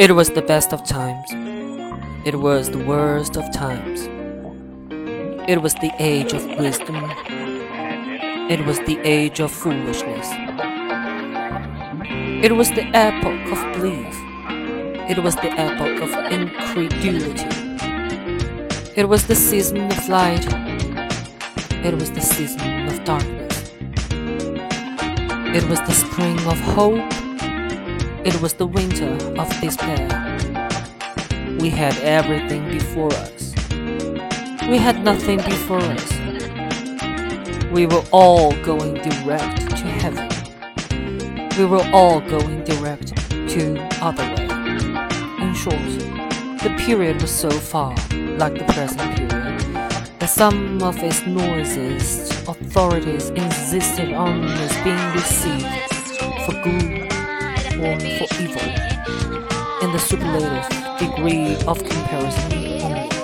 It was the best of times. It was the worst of times. It was the age of wisdom. It was the age of foolishness. It was the epoch of belief. It was the epoch of incredulity. It was the season of light. It was the season of darkness. It was the spring of hope. It was the winter of despair. We had everything before us. We had nothing before us. We were all going direct to heaven. We were all going direct to other way. In short, the period was so far like the present period that some of its noisiest authorities insisted on its being received for good or for evil. In the superlative degree of comparison